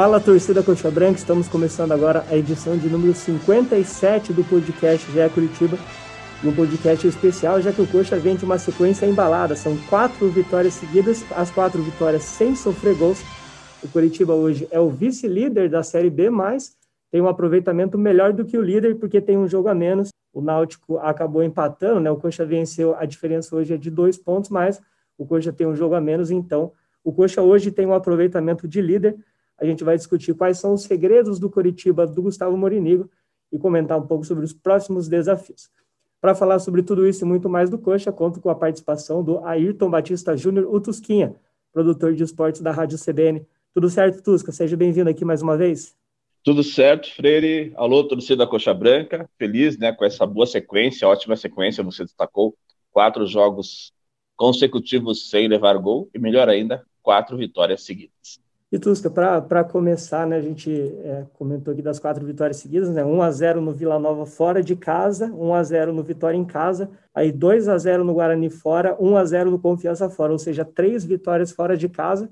Fala torcida Coxa Branca, estamos começando agora a edição de número 57 do podcast GE Curitiba. Um podcast especial, já que o Coxa vem de uma sequência embalada. São quatro vitórias seguidas, as quatro vitórias sem sofrer gols. O Curitiba hoje é o vice-líder da Série B, mas tem um aproveitamento melhor do que o líder, porque tem um jogo a menos. O Náutico acabou empatando, né? O Coxa venceu, a diferença hoje é de dois pontos, mas o Coxa tem um jogo a menos, então o Coxa hoje tem um aproveitamento de líder a gente vai discutir quais são os segredos do Coritiba do Gustavo Morinigo e comentar um pouco sobre os próximos desafios. Para falar sobre tudo isso e muito mais do Coxa, conto com a participação do Ayrton Batista Júnior Utusquinha, produtor de esportes da Rádio CBN. Tudo certo, Tusca? Seja bem-vindo aqui mais uma vez. Tudo certo, Freire. Alô, torcida da Coxa Branca. Feliz né, com essa boa sequência, ótima sequência, você destacou. Quatro jogos consecutivos sem levar gol e, melhor ainda, quatro vitórias seguidas. E Tusca, para começar, né, a gente é, comentou aqui das quatro vitórias seguidas, né, 1 a 0 no Vila Nova fora de casa, 1 a 0 no Vitória em casa, aí 2 a 0 no Guarani fora, 1 a 0 no Confiança fora, ou seja, três vitórias fora de casa.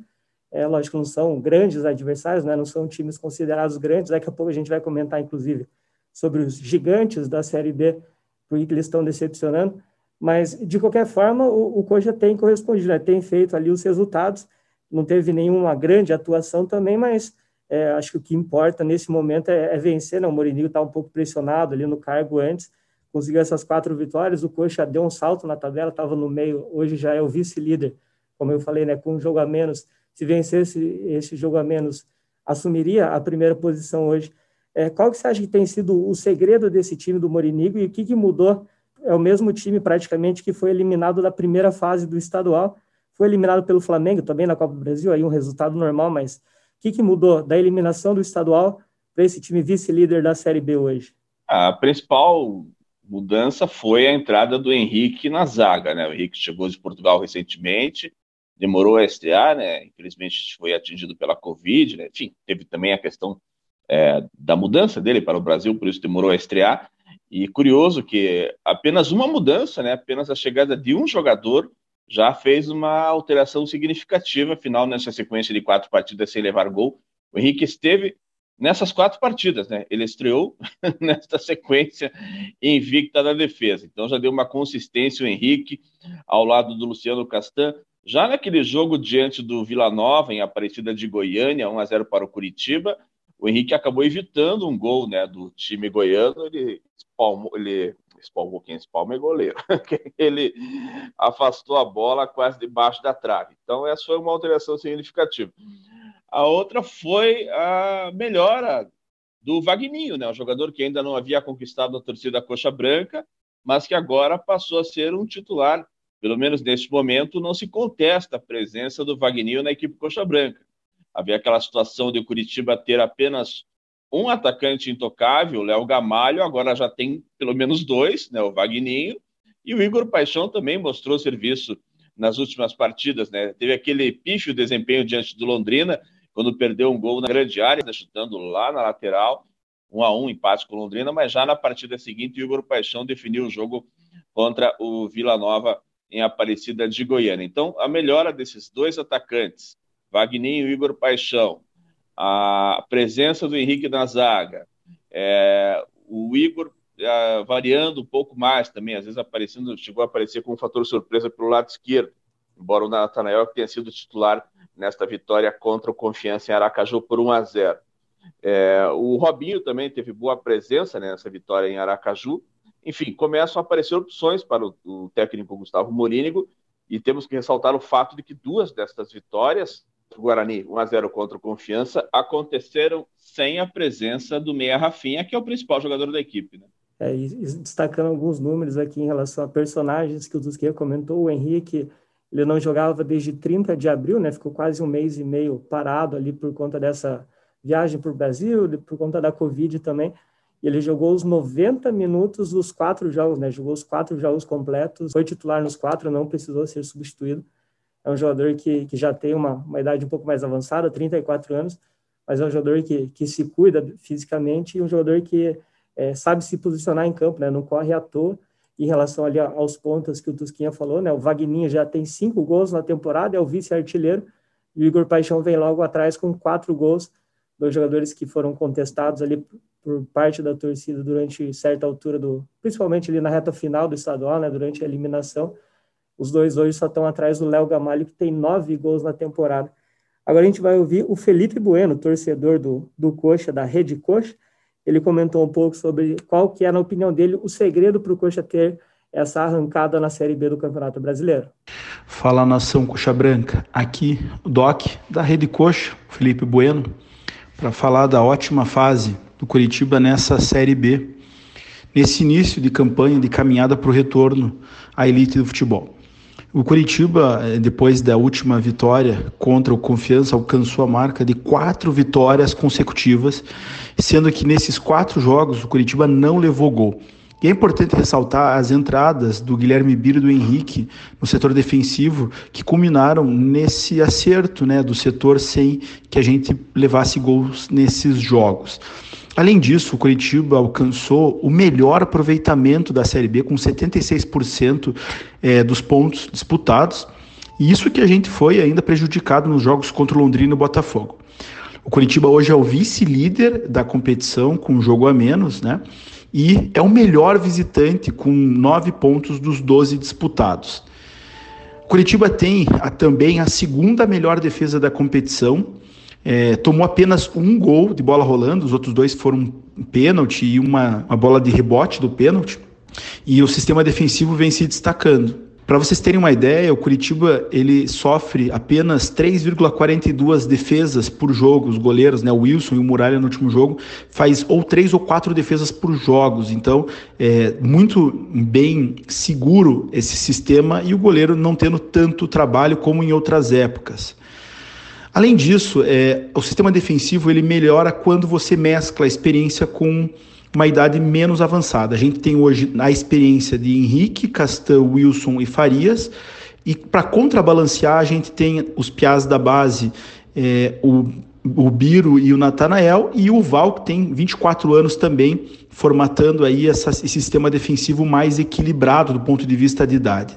É, lógico, não são grandes adversários, né, não são times considerados grandes, daqui a pouco a gente vai comentar, inclusive, sobre os gigantes da Série B, por que eles estão decepcionando, mas, de qualquer forma, o, o tem correspondido, né, tem feito ali os resultados, não teve nenhuma grande atuação também, mas é, acho que o que importa nesse momento é, é vencer. Né? O Mourinho está um pouco pressionado ali no cargo antes, conseguiu essas quatro vitórias, o Coxa deu um salto na tabela, estava no meio, hoje já é o vice-líder, como eu falei, né, com um jogo a menos, se vencesse esse jogo a menos, assumiria a primeira posição hoje. É, qual que você acha que tem sido o segredo desse time do Morinigo e o que, que mudou? É o mesmo time praticamente que foi eliminado da primeira fase do estadual, foi eliminado pelo Flamengo também na Copa do Brasil, aí um resultado normal, mas o que, que mudou da eliminação do estadual para esse time vice-líder da Série B hoje? A principal mudança foi a entrada do Henrique na zaga, né? O Henrique chegou de Portugal recentemente, demorou a estrear, né? Infelizmente foi atingido pela Covid, né? Enfim, teve também a questão é, da mudança dele para o Brasil, por isso demorou a estrear. E curioso que apenas uma mudança, né? Apenas a chegada de um jogador já fez uma alteração significativa, afinal, nessa sequência de quatro partidas sem levar gol. O Henrique esteve nessas quatro partidas, né? Ele estreou nesta sequência invicta da defesa. Então já deu uma consistência o Henrique ao lado do Luciano Castan. Já naquele jogo diante do Vila Nova, em Aparecida de Goiânia, 1 a 0 para o Curitiba, o Henrique acabou evitando um gol né, do time goiano. Ele, ele espalmou quem espalma é goleiro. ele afastou a bola quase debaixo da trave. Então, essa foi uma alteração significativa. A outra foi a melhora do Vagninho, né? um jogador que ainda não havia conquistado a torcida coxa branca, mas que agora passou a ser um titular. Pelo menos neste momento, não se contesta a presença do Vagninho na equipe coxa branca. Havia aquela situação de Curitiba ter apenas um atacante intocável, Léo Gamalho, agora já tem pelo menos dois, né, o Vagninho, e o Igor Paixão também mostrou serviço nas últimas partidas, né? Teve aquele pífio desempenho diante do Londrina, quando perdeu um gol na grande área, né, chutando lá na lateral, um a um empate com o Londrina, mas já na partida seguinte o Igor Paixão definiu o jogo contra o Vila Nova em Aparecida de Goiânia. Então, a melhora desses dois atacantes, Vagninho e Igor Paixão, a presença do Henrique na zaga, é, o Igor é, variando um pouco mais também, às vezes aparecendo, chegou a aparecer com um fator surpresa pelo lado esquerdo, embora o Natanael tenha sido titular nesta vitória contra o Confiança em Aracaju por 1 a 0. É, o Robinho também teve boa presença né, nessa vitória em Aracaju. Enfim, começam a aparecer opções para o, o técnico Gustavo Morínigo, e temos que ressaltar o fato de que duas destas vitórias Guarani 1 a 0 contra o Confiança aconteceram sem a presença do Meia Rafinha, que é o principal jogador da equipe, né? É, destacando alguns números aqui em relação a personagens que o Tusquia comentou, o Henrique, ele não jogava desde 30 de abril, né? Ficou quase um mês e meio parado ali por conta dessa viagem para o Brasil, por conta da Covid também. Ele jogou os 90 minutos dos quatro jogos, né? Jogou os quatro jogos completos, foi titular nos quatro, não precisou ser substituído é um jogador que, que já tem uma, uma idade um pouco mais avançada, 34 anos, mas é um jogador que, que se cuida fisicamente e um jogador que é, sabe se posicionar em campo, né? Não corre à toa em relação ali aos pontos que o Tusquinha falou, né? O Vagninho já tem cinco gols na temporada, é o vice-artilheiro, e o Igor Paixão vem logo atrás com quatro gols dois jogadores que foram contestados ali por parte da torcida durante certa altura do, principalmente ali na reta final do estadual, né, durante a eliminação. Os dois hoje só estão atrás do Léo Gamalho, que tem nove gols na temporada. Agora a gente vai ouvir o Felipe Bueno, torcedor do, do Coxa, da Rede Coxa. Ele comentou um pouco sobre qual que é, na opinião dele, o segredo para o Coxa ter essa arrancada na Série B do Campeonato Brasileiro. Fala nação Coxa Branca, aqui o Doc da Rede Coxa, Felipe Bueno, para falar da ótima fase do Curitiba nessa Série B, nesse início de campanha de caminhada para o retorno à elite do futebol. O Curitiba, eh, depois da última vitória contra o Confiança, alcançou a marca de quatro vitórias consecutivas, sendo que nesses quatro jogos o Curitiba não levou gol. E é importante ressaltar as entradas do Guilherme Biro e do Henrique no setor defensivo, que culminaram nesse acerto né, do setor sem que a gente levasse gols nesses jogos. Além disso, o Curitiba alcançou o melhor aproveitamento da Série B, com 76% é, dos pontos disputados, e isso que a gente foi ainda prejudicado nos jogos contra o Londrina e o Botafogo. O Curitiba hoje é o vice-líder da competição, com um jogo a menos, né? E é o melhor visitante, com nove pontos dos 12 disputados. O Curitiba tem a, também a segunda melhor defesa da competição, é, tomou apenas um gol de bola rolando, os outros dois foram um pênalti e uma, uma bola de rebote do pênalti. E o sistema defensivo vem se destacando. Para vocês terem uma ideia, o Curitiba ele sofre apenas 3,42 defesas por jogo. Os goleiros, né, o Wilson e o Muralha no último jogo, faz ou três ou quatro defesas por jogos. Então, é muito bem seguro esse sistema e o goleiro não tendo tanto trabalho como em outras épocas. Além disso, é, o sistema defensivo ele melhora quando você mescla a experiência com uma idade menos avançada. A gente tem hoje a experiência de Henrique, Castan, Wilson e Farias, e para contrabalancear a gente tem os piás da base, é, o, o Biro e o Natanael, e o Val, que tem 24 anos também, formatando aí essa, esse sistema defensivo mais equilibrado do ponto de vista de idade.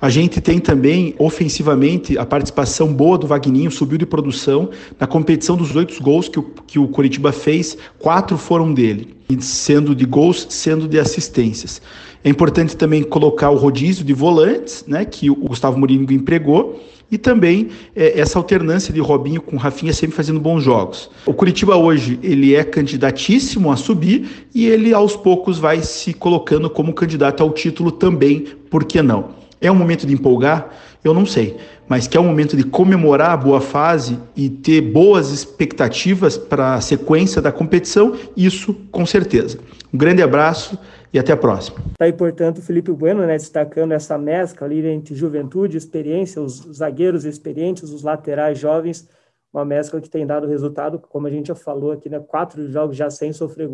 A gente tem também, ofensivamente, a participação boa do Vagninho, subiu de produção. Na competição dos oito gols que o, que o Coritiba fez, quatro foram dele, sendo de gols, sendo de assistências. É importante também colocar o rodízio de volantes, né, que o Gustavo Mourinho empregou, e também é, essa alternância de Robinho com Rafinha sempre fazendo bons jogos. O Curitiba hoje ele é candidatíssimo a subir e ele aos poucos vai se colocando como candidato ao título também, por que não? É um momento de empolgar? Eu não sei, mas que é um momento de comemorar a boa fase e ter boas expectativas para a sequência da competição, isso com certeza. Um grande abraço e até a próxima. Tá aí, portanto, o Felipe Bueno, né, destacando essa mescla ali entre juventude e experiência, os zagueiros experientes, os laterais jovens, uma mescla que tem dado resultado, como a gente já falou aqui, né, quatro jogos já sem sofrer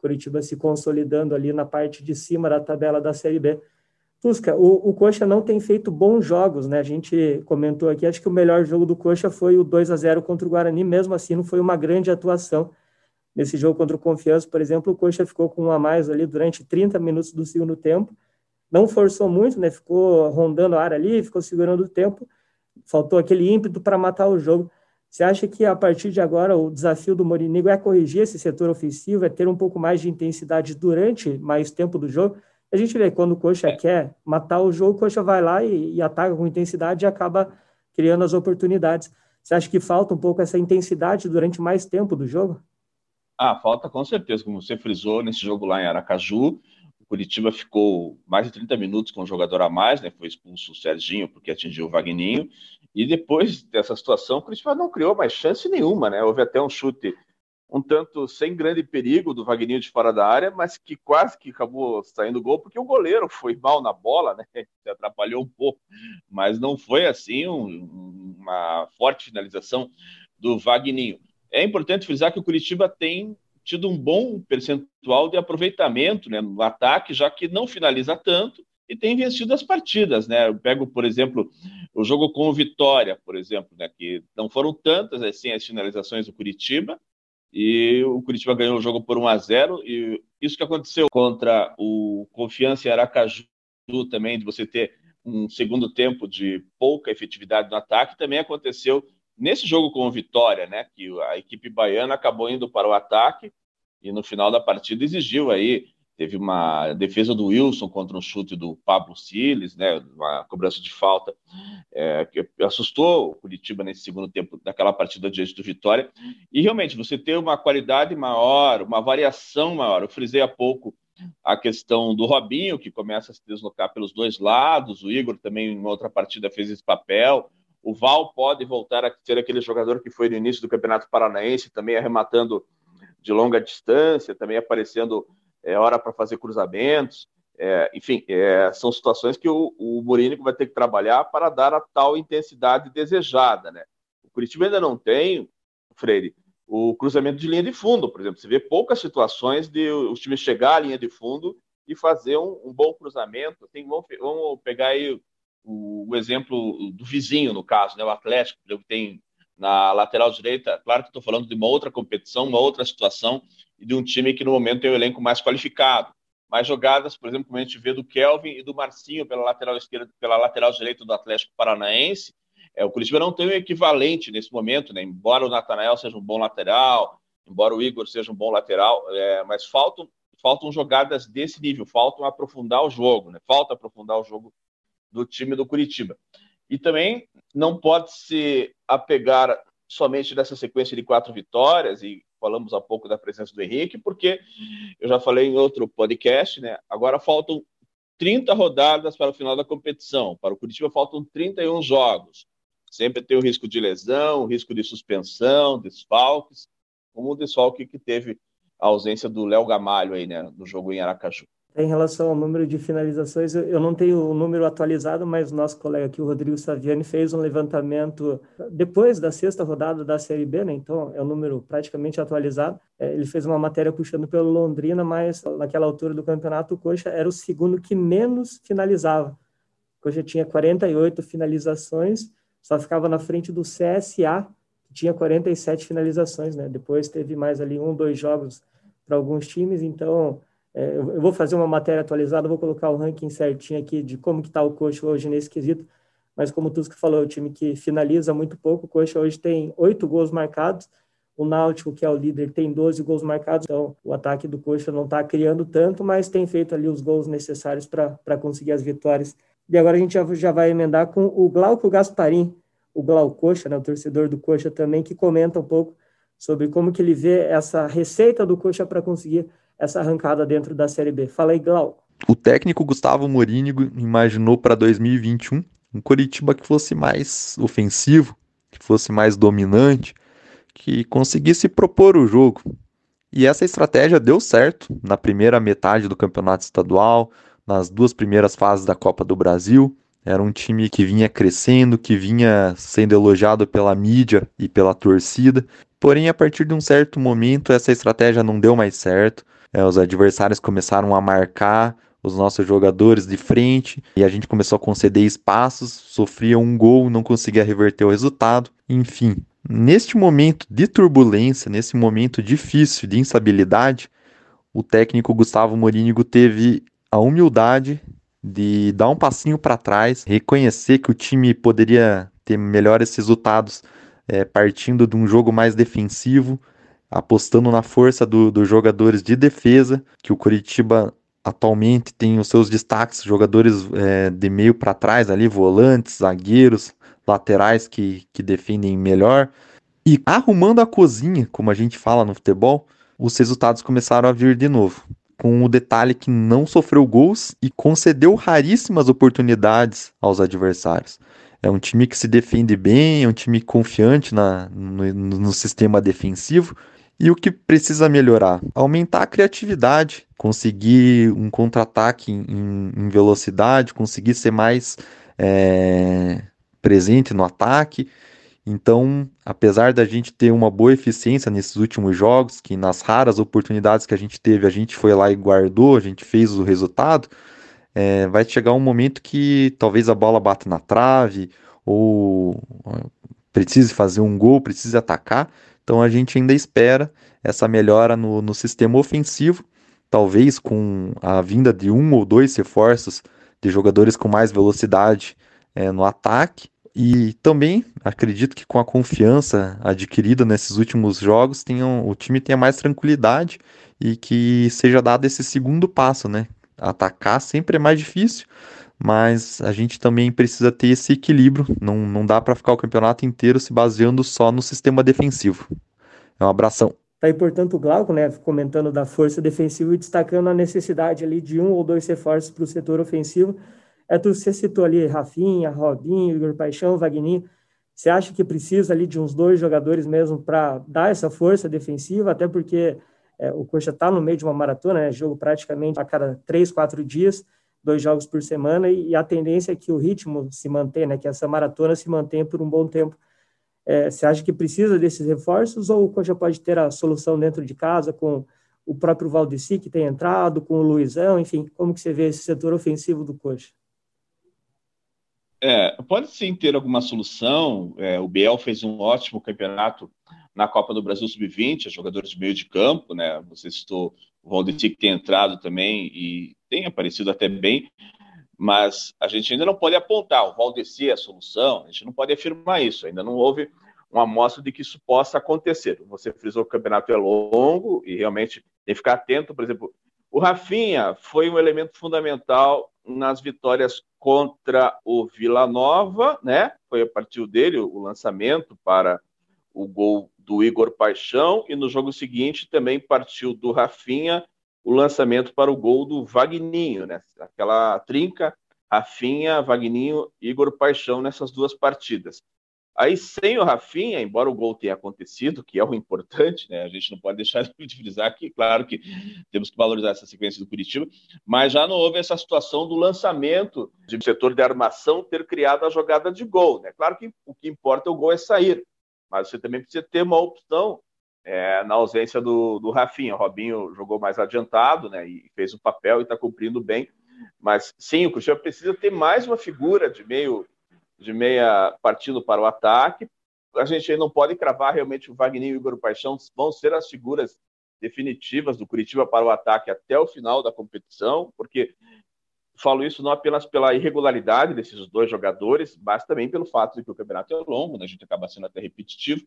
Curitiba se consolidando ali na parte de cima da tabela da Série B. Tusca, o, o Coxa não tem feito bons jogos, né? A gente comentou aqui, acho que o melhor jogo do Coxa foi o 2 a 0 contra o Guarani, mesmo assim não foi uma grande atuação. Nesse jogo contra o Confiança, por exemplo, o Coxa ficou com um a mais ali durante 30 minutos do segundo tempo. Não forçou muito, né? Ficou rondando a área ali, ficou segurando o tempo. Faltou aquele ímpeto para matar o jogo. Você acha que a partir de agora o desafio do Morinigo é corrigir esse setor ofensivo, é ter um pouco mais de intensidade durante mais tempo do jogo? A gente vê quando o Coxa é. quer matar o jogo, o Coxa vai lá e, e, ataca com intensidade e acaba criando as oportunidades. Você acha que falta um pouco essa intensidade durante mais tempo do jogo? Ah, falta com certeza, como você frisou nesse jogo lá em Aracaju. O Curitiba ficou mais de 30 minutos com o jogador a mais, né? Foi expulso o Serginho porque atingiu o Vagninho. E depois dessa situação, o Curitiba não criou mais chance nenhuma, né? Houve até um chute um tanto sem grande perigo do Vagninho de fora da área, mas que quase que acabou saindo gol, porque o goleiro foi mal na bola, né? Se atrapalhou um pouco, mas não foi assim um, uma forte finalização do Vagninho. É importante frisar que o Curitiba tem tido um bom percentual de aproveitamento né, no ataque, já que não finaliza tanto e tem vencido as partidas, né? Eu pego, por exemplo, o jogo com o Vitória, por exemplo, né, que não foram tantas assim as finalizações do Curitiba, e o Curitiba ganhou o jogo por 1 a 0 e isso que aconteceu contra o Confiança e Aracaju também de você ter um segundo tempo de pouca efetividade no ataque também aconteceu nesse jogo com o Vitória, né, que a equipe baiana acabou indo para o ataque e no final da partida exigiu aí teve uma defesa do Wilson contra um chute do Pablo Siles, né, uma cobrança de falta, é, que assustou o Curitiba nesse segundo tempo daquela partida diante do Vitória. E realmente você ter uma qualidade maior, uma variação maior. Eu frisei há pouco a questão do Robinho, que começa a se deslocar pelos dois lados, o Igor também em outra partida fez esse papel. O Val pode voltar a ser aquele jogador que foi no início do Campeonato Paranaense, também arrematando de longa distância, também aparecendo é, hora para fazer cruzamentos. É, enfim, é, são situações que o, o Mourinho vai ter que trabalhar para dar a tal intensidade desejada. Né? O Curitiba ainda não tem, Freire, o cruzamento de linha de fundo, por exemplo. Você vê poucas situações de os times chegar à linha de fundo e fazer um, um bom cruzamento. Assim, vamos, vamos, pegar aí o, o, exemplo do vizinho, no caso, né? o Atlético, que tem na lateral direita. Claro que estou falando de uma outra competição, uma outra situação, e de um time que no momento tem o um elenco mais qualificado. Mais jogadas, por exemplo, como a gente vê do Kelvin e do Marcinho pela lateral esquerda, pela lateral direita do Atlético Paranaense. É, o Curitiba não tem um equivalente nesse momento, né? Embora o Natanael seja um bom lateral, embora o Igor seja um bom lateral, é, mas faltam, faltam jogadas desse nível, faltam aprofundar o jogo, né? Falta aprofundar o jogo do time do Curitiba. E também não pode se apegar somente nessa sequência de quatro vitórias e falamos há pouco da presença do Henrique, porque eu já falei em outro podcast, né? Agora faltam 30 rodadas para o final da competição. Para o Curitiba faltam 31 jogos. Sempre tem o risco de lesão, o risco de suspensão, desfalques, como o desfalque que teve a ausência do Léo Gamalho aí, né, no jogo em Aracaju. Em relação ao número de finalizações, eu não tenho o número atualizado, mas nosso colega aqui, o Rodrigo Saviani, fez um levantamento depois da sexta rodada da Série B, né? então é um número praticamente atualizado. É, ele fez uma matéria puxando pelo Londrina, mas naquela altura do campeonato, o Coxa era o segundo que menos finalizava. O Coxa tinha 48 finalizações, só ficava na frente do CSA, que tinha 47 finalizações. Né? Depois teve mais ali um, dois jogos para alguns times, então é, eu vou fazer uma matéria atualizada, vou colocar o ranking certinho aqui de como que está o Coxa hoje nesse quesito, mas como o Tusco falou, é um time que finaliza muito pouco, o Coxa hoje tem oito gols marcados, o Náutico, que é o líder, tem 12 gols marcados, então o ataque do Coxa não está criando tanto, mas tem feito ali os gols necessários para conseguir as vitórias. E agora a gente já, já vai emendar com o Glauco Gasparim, o Glaucoxa, né, o torcedor do Coxa também, que comenta um pouco sobre como que ele vê essa receita do Coxa para conseguir essa arrancada dentro da Série B. Fala aí, Glau. O técnico Gustavo Morínigo imaginou para 2021 um Coritiba que fosse mais ofensivo, que fosse mais dominante, que conseguisse propor o jogo. E essa estratégia deu certo na primeira metade do campeonato estadual, nas duas primeiras fases da Copa do Brasil. Era um time que vinha crescendo, que vinha sendo elogiado pela mídia e pela torcida. Porém, a partir de um certo momento, essa estratégia não deu mais certo. É, os adversários começaram a marcar os nossos jogadores de frente e a gente começou a conceder espaços, sofria um gol, não conseguia reverter o resultado. Enfim, neste momento de turbulência, nesse momento difícil de instabilidade, o técnico Gustavo Morínigo teve a humildade de dar um passinho para trás, reconhecer que o time poderia ter melhores resultados é, partindo de um jogo mais defensivo, apostando na força do, dos jogadores de defesa, que o Curitiba atualmente tem os seus destaques, jogadores é, de meio para trás ali, volantes, zagueiros, laterais que, que defendem melhor. E arrumando a cozinha, como a gente fala no futebol, os resultados começaram a vir de novo. Com o detalhe que não sofreu gols e concedeu raríssimas oportunidades aos adversários. É um time que se defende bem, é um time confiante na, no, no sistema defensivo e o que precisa melhorar? Aumentar a criatividade, conseguir um contra-ataque em, em, velocidade, conseguir ser mais é, presente no ataque. Então, apesar da gente ter uma boa eficiência nesses últimos jogos, que nas raras oportunidades que a gente teve, a gente foi lá e guardou, a gente fez o resultado, é, vai chegar um momento que talvez a bola bata na trave, ou precise fazer um gol, precise atacar, então a gente ainda espera essa melhora no, no sistema ofensivo, talvez com a vinda de um ou dois reforços de jogadores com mais velocidade é, no ataque, E também acredito que com a confiança adquirida nesses últimos jogos, tenham, o time tenha mais tranquilidade e que seja dado esse segundo passo, né? Atacar sempre é mais difícil, mas a gente também precisa ter esse equilíbrio. Não, não dá para ficar o campeonato inteiro se baseando só no sistema defensivo. É um abração. Tá aí, portanto, o Glauco, né, comentando da força defensiva e destacando a necessidade ali de um ou dois reforços para o setor ofensivo. É, tu, você citou ali Rafinha, Robinho, Igor Paixão, Vagninho. Você acha que precisa ali de uns dois jogadores mesmo para dar essa força defensiva, até porque é, o Coxa está no meio de uma maratona, né, jogo praticamente a cada três, quatro dias, dois jogos por semana, e, e a tendência é que o ritmo se mantenha, né, que essa maratona se mantenha por um bom tempo. É, você acha que precisa desses reforços ou o Coxa pode ter a solução dentro de casa com o próprio Valdeci que tem entrado, com o Luizão, enfim, como que você vê esse setor ofensivo do Coxa? É, pode sim ter alguma solução. É, o Biel fez um ótimo campeonato na Copa do Brasil Sub-20, jogadores de meio de campo, né? Você citou o Valdeci que tem entrado também e tem aparecido até bem, mas a gente ainda não pode apontar o Valdeci é a solução, a gente não pode afirmar isso, ainda não houve uma amostra de que isso possa acontecer. Você frisou que o campeonato é longo e realmente tem que ficar atento, por exemplo, o Rafinha foi um elemento fundamental nas vitórias contra o Vila Nova, né? Foi a partir dele o lançamento para o gol do Igor Paixão e no jogo seguinte também partiu do Rafinha o lançamento para o gol do Vagninho, né? Aquela trinca, Rafinha, Vagninho, Igor Paixão nessas duas partidas. Aí, sem o Rafinha, embora o gol tenha acontecido, que é o importante, né? A gente não pode deixar de frisar que, claro, que temos que valorizar essa sequência do Curitiba, mas já não houve essa situação do lançamento de setor de armação ter criado a jogada de gol, né? Claro que o que importa é o gol é sair, mas você também precisa ter uma opção é, na ausência do, do Rafinha. O Robinho jogou mais adiantado, né? E fez o papel e está cumprindo bem. Mas sim, o Cruzeiro precisa ter mais uma figura de meio de meia partindo para o ataque. A gente não pode cravar realmente o Wagner e o Igor Paixão vão ser as figuras definitivas do Curitiba para o ataque até o final da competição, porque falo isso não apenas pela irregularidade desses dois jogadores, mas também pelo fato de que o campeonato é longo, né? a gente acaba sendo até repetitivo.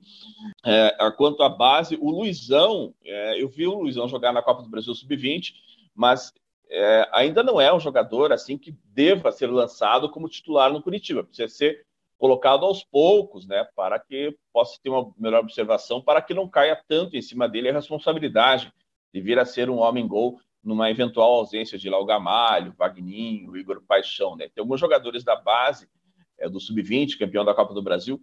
É, quanto à base, o Luizão, é, eu vi o Luizão jogar na Copa do Brasil Sub-20, mas é, ainda não é um jogador assim que deva ser lançado como titular no Curitiba. Precisa ser colocado aos poucos, né, para que possa ter uma melhor observação, para que não caia tanto em cima dele a responsabilidade de vir a ser um homem-gol numa eventual ausência de Lau Gamalho, Vagninho, Igor Paixão. Né? Tem alguns jogadores da base é, do Sub-20, campeão da Copa do Brasil,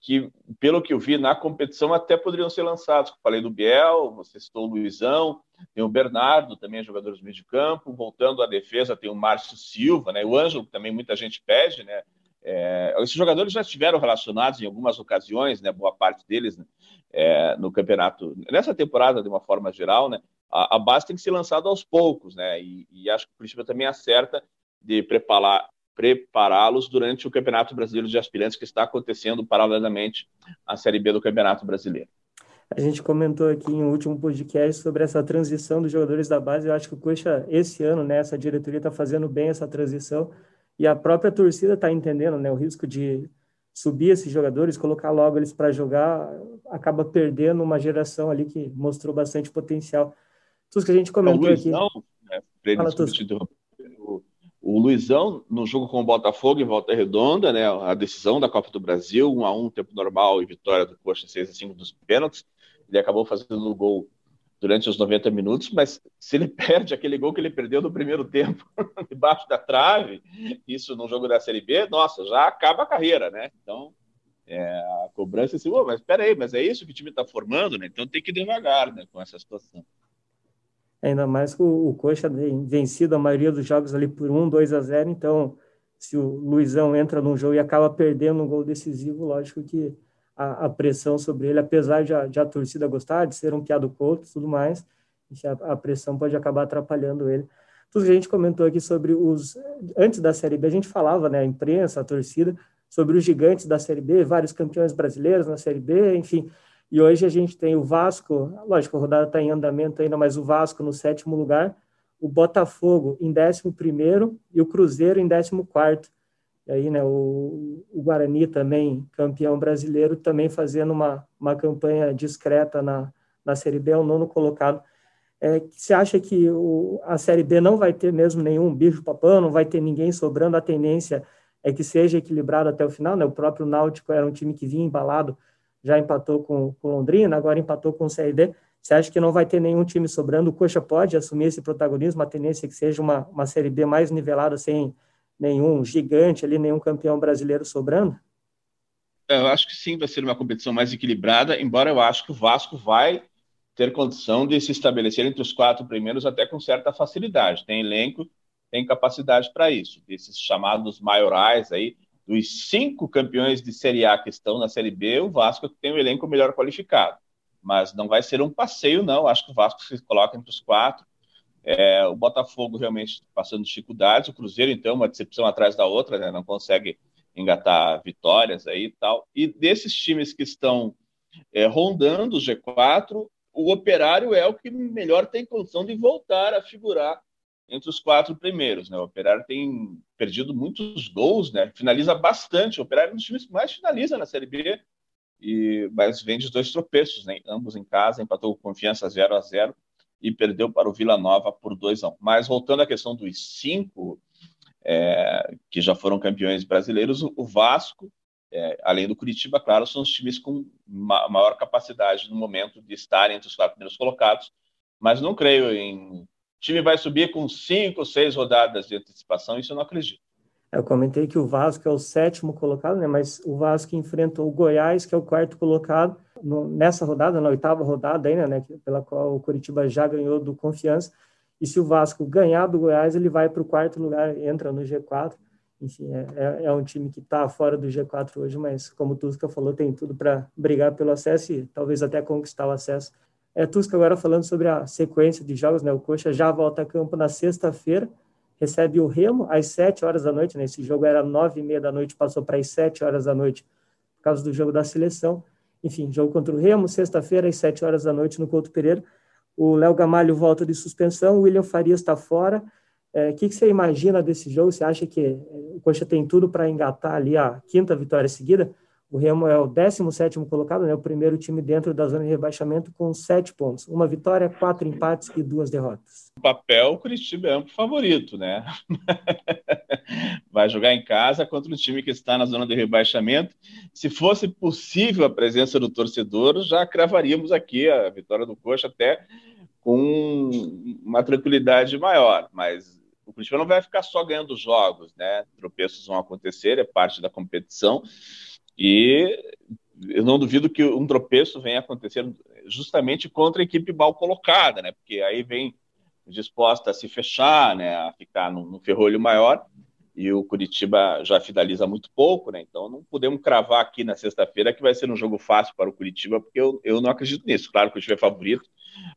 que, pelo que eu vi na competição, até poderiam ser lançados. Falei do Biel, você citou o Luizão, tem o Bernardo, também é jogador de meio de campo. Voltando à defesa, tem o Márcio Silva, né? o Ângelo, que também muita gente pede. Né? É, esses jogadores já estiveram relacionados em algumas ocasiões, né? boa parte deles, né? é, no campeonato, nessa temporada, de uma forma geral. Né? A, a base tem que ser lançada aos poucos, né? e, e acho que o Curitiba também acerta de preparar, prepará-los durante o Campeonato Brasileiro de Aspirantes que está acontecendo paralelamente à Série B do Campeonato Brasileiro. A gente comentou aqui em um último podcast sobre essa transição dos jogadores da base. Eu acho que o Coxa, esse ano, né, essa diretoria está fazendo bem essa transição e a própria torcida está entendendo né, o risco de subir esses jogadores, colocar logo eles para jogar, acaba perdendo uma geração ali que mostrou bastante potencial. Tudo que a gente comentou aqui. Não, né, Fala, o Luizão, no jogo com o Botafogo em volta redonda, né, a decisão da Copa do Brasil, 1 a 1 tempo normal e vitória do Coxa 6 a 5 dos pênaltis. Ele acabou fazendo o gol durante os 90 minutos, mas se ele perde aquele gol que ele perdeu no primeiro tempo, debaixo da trave, isso no jogo da Série B, nossa, já acaba a carreira, né? Então, é, a cobrança é assim, oh, mas espera aí, mas é isso que o time está formando, né? Então tem que ir devagar, né, com essa situação. Ainda mais que o, o Coxa tem vencido a maioria dos jogos ali por 1, 2 a 0. Então, se o Luizão entra num jogo e acaba perdendo um gol decisivo, lógico que a, a pressão sobre ele, apesar de a, de a, torcida gostar, de ser um piado couto e tudo mais, a, a, pressão pode acabar atrapalhando ele. Tudo que a gente comentou aqui sobre os. Antes da Série B, a gente falava, né, a imprensa, a torcida, sobre os gigantes da Série B, vários campeões brasileiros na Série B, enfim. E hoje a gente tem o Vasco, lógico, a rodada está em andamento ainda, mas o Vasco no sétimo lugar, o Botafogo em décimo primeiro e o Cruzeiro em décimo quarto. E aí, né, o, o Guarani também, campeão brasileiro, também fazendo uma, uma campanha discreta na, na Série B, é o nono colocado. É, você acha que o, a Série B não vai ter mesmo nenhum bicho papão, não vai ter ninguém sobrando, a tendência é que seja equilibrado até o final, né? O próprio Náutico era um time que vinha embalado, já empatou com, com Londrina, agora empatou com o CRB. Você acha que não vai ter nenhum time sobrando? O Coxa pode assumir esse protagonismo, a tendência é que seja uma, uma Série B mais nivelada, sem nenhum gigante ali, nenhum campeão brasileiro sobrando? Eu acho que sim, vai ser uma competição mais equilibrada, embora eu acho que o Vasco vai ter condição de se estabelecer entre os quatro primeiros até com certa facilidade. Tem elenco, tem capacidade para isso. Esses chamados maiorais aí, dos cinco campeões de Série A que estão na Série B, o Vasco tem o elenco melhor qualificado. Mas não vai ser um passeio, não. Acho que o Vasco se coloca entre os quatro. É, o Botafogo realmente passando dificuldades. O Cruzeiro, então, uma decepção atrás da outra, né? não consegue engatar vitórias aí e tal. E desses times que estão é, rondando o G4, o Operário é o que melhor tem condição de voltar a figurar entre os quatro primeiros. Né? O Operário tem perdido muitos gols, né? finaliza bastante. O Operário é um dos times que mais finaliza na Série B, e, mas vem de dois tropeços, né? ambos em casa, empatou com confiança 0 a 0 e perdeu para o Vila Nova por 2 a 1 Mas voltando à questão dos cinco é, que já foram campeões brasileiros, o Vasco é, além do Curitiba, claro, são os times com ma maior capacidade no momento de estar entre os quatro primeiros colocados, mas não creio em. O time vai subir com cinco seis rodadas de antecipação, isso eu não acredito. Eu comentei que o Vasco é o sétimo colocado, né? mas o Vasco enfrentou o Goiás, que é o quarto colocado, no, nessa rodada, na oitava rodada ainda, né? pela qual o Curitiba já ganhou do Confiança. E se o Vasco ganhar do Goiás, ele vai para o quarto lugar, entra no G4 enfim, é, é, é um time que está fora do G4 hoje, mas como o Tusca falou, tem tudo para brigar pelo acesso e talvez até conquistar o acesso. É, Tusca agora falando sobre a sequência de jogos, né? O Coxa já volta a campo na sexta-feira, recebe o Remo às 7 horas da noite, né? Esse jogo era nove e meia da noite, passou para as 7 horas da noite por causa do jogo da seleção. Enfim, jogo contra o Remo, sexta-feira às 7 horas da noite no Couto Pereira. O Léo Gamalho volta de suspensão, o William Farias está fora, o é, que, que, você imagina desse jogo? Você acha que o Coxa tem tudo para engatar ali a quinta vitória seguida? O Remo é o 17 colocado, né? o primeiro time dentro da zona de rebaixamento com sete pontos. Uma vitória, quatro empates e duas derrotas. O papel, o Curitiba é um favorito, né? Vai jogar em casa contra um time que está na zona de rebaixamento. Se fosse possível a presença do torcedor, já cravaríamos aqui a vitória do Coxa até com uma tranquilidade maior. Mas o Curitiba não vai ficar só ganhando jogos, né? Tropeços vão acontecer, é parte da competição. E eu não duvido que um tropeço venha acontecer justamente contra a equipe mal colocada, né? Porque aí vem disposta a se fechar, né? A ficar no, no ferrolho maior. E o Curitiba já finaliza muito pouco, né? Então não podemos cravar aqui na sexta-feira que vai ser um jogo fácil para o Curitiba, porque eu, eu não acredito nisso. Claro que o Curitiba é favorito,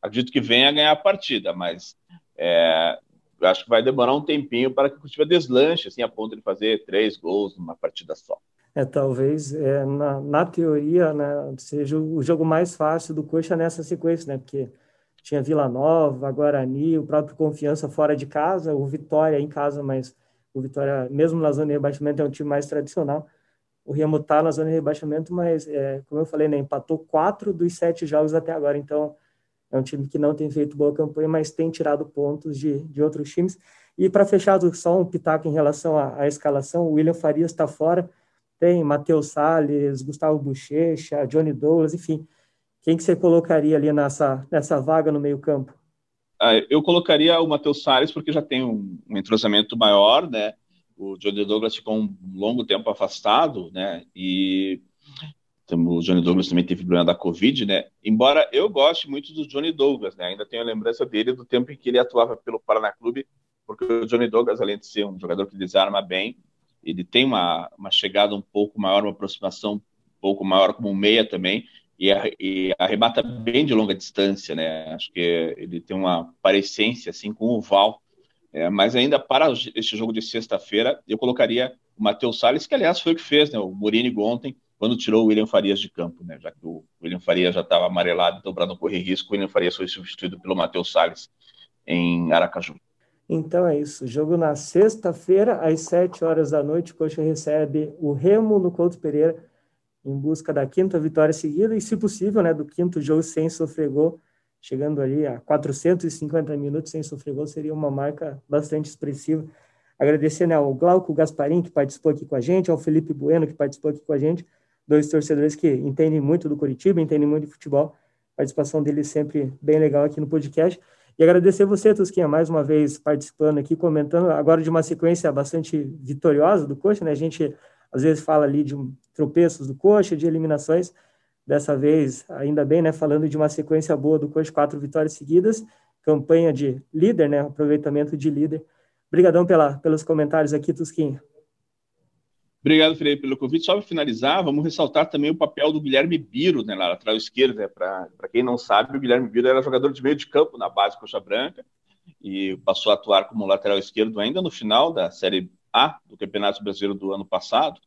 acredito que venha ganhar a partida, mas é, eu acho que vai demorar um tempinho para que o Curitiba deslanche, assim, a ponto de fazer três gols numa partida só. É, talvez, é, na, na teoria, né, seja o jogo mais fácil do Coxa nessa sequência, né, porque tinha Vila Nova, Guarani, o próprio Confiança fora de casa, o Vitória em casa, mas o Vitória, mesmo na zona de rebaixamento, é um time mais tradicional. O Remo está na zona de rebaixamento, mas, é, como eu falei, né, empatou quatro dos sete jogos até agora, então é um time que não tem feito boa campanha, mas tem tirado pontos de, de outros times. E para fechar, só um pitaco em relação à, à escalação: o William Farias está fora, tem Matheus Salles, Gustavo Bochecha, Johnny Douglas, enfim. Quem que você colocaria ali nessa, nessa vaga no meio-campo? Ah, eu colocaria o Matheus Salles porque já tem um, um entrosamento maior, né? O Johnny Douglas ficou um longo tempo afastado, né? E o Johnny Douglas também teve problema da Covid, né? Embora eu goste muito do Johnny Douglas, né? Ainda tenho a lembrança dele do tempo em que ele atuava pelo Paraná Clube, porque o Johnny Douglas, além de ser um jogador que desarma bem, ele tem uma, uma chegada um pouco maior, uma aproximação um pouco maior como um meia também, e, e arremata bem de longa distância, né? Acho que ele tem uma parecência assim com o Val. É, mas ainda para este jogo de sexta-feira, eu colocaria o Matheus Salles, que aliás foi o que fez, né? O Mourinho ontem quando tirou o William Farias de campo, né? Já que o William Farias já estava amarelado, então para não correr risco, o William Farias foi substituído pelo Matheus Salles em Aracaju. Então é isso. Jogo na sexta-feira, às sete horas da noite, o Coxa recebe o Remo no Couto Pereira, em busca da quinta vitória seguida e, se possível, né, do quinto jogo sem sofrer gol, chegando ali a 450 minutos sem sofrer gol, seria uma marca bastante expressiva. Agradecer né, ao Glauco Gasparim, que participou aqui com a gente, ao Felipe Bueno, que participou aqui com a gente, dois torcedores que entendem muito do Curitiba, entendem muito de futebol. A participação deles sempre bem legal aqui no podcast. E agradecer você, Tusquinha, mais uma vez participando aqui, comentando agora de uma sequência bastante vitoriosa do Coxa, né? A gente às vezes fala ali de tropeços do Coxa, de eliminações. Dessa vez, ainda bem, né? Falando de uma sequência boa do Coxa, quatro vitórias seguidas, campanha de líder, né? Aproveitamento de líder. Obrigadão pela, pelos comentários aqui, Tusquinha. Obrigado, Felipe, pelo convite. Só para finalizar, vamos ressaltar também o papel do Guilherme Biro, né, lá lateral esquerdo. Né, para quem não sabe, o Guilherme Biro era jogador de meio de campo na base Coxa Branca e passou a atuar como lateral esquerdo ainda no final da Série A do Campeonato Brasileiro do ano passado.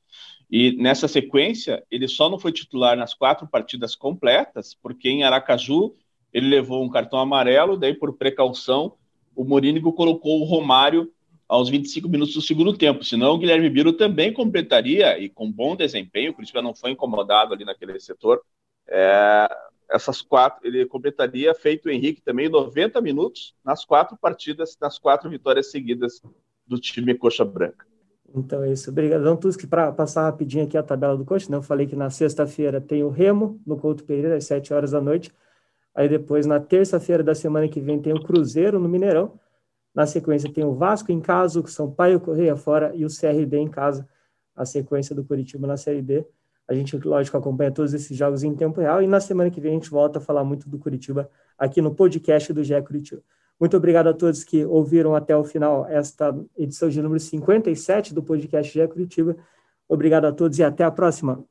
E nessa sequência, ele só não foi titular nas quatro partidas completas, porque em Aracaju ele levou um cartão amarelo, daí por precaução o Morínigo colocou o Romário aos 25 minutos do segundo tempo. Senão o Guilherme Biro também completaria, e com bom desempenho, o Curitiba não foi incomodado ali naquele setor. É, essas quatro, ele completaria, feito o Henrique também, 90 minutos nas quatro partidas, nas quatro vitórias seguidas do time Coxa Branca. Então é isso. Obrigadão, Tusk. Para passar rapidinho aqui a tabela do Coxa, eu falei que na sexta-feira tem o Remo, no Couto Pereira, às 7 horas da noite. Aí depois, na terça-feira da semana que vem, tem o Cruzeiro no Mineirão. Na sequência tem o Vasco em casa, o Sampaio Correia fora e o CRB em casa, a sequência do Curitiba na Série B. A gente, lógico, acompanha todos esses jogos em tempo real e na semana que vem a gente volta a falar muito do Curitiba aqui no podcast do GE Curitiba. Muito obrigado a todos que ouviram até o final esta edição de número 57 do podcast GE Curitiba. Obrigado a todos e até a próxima.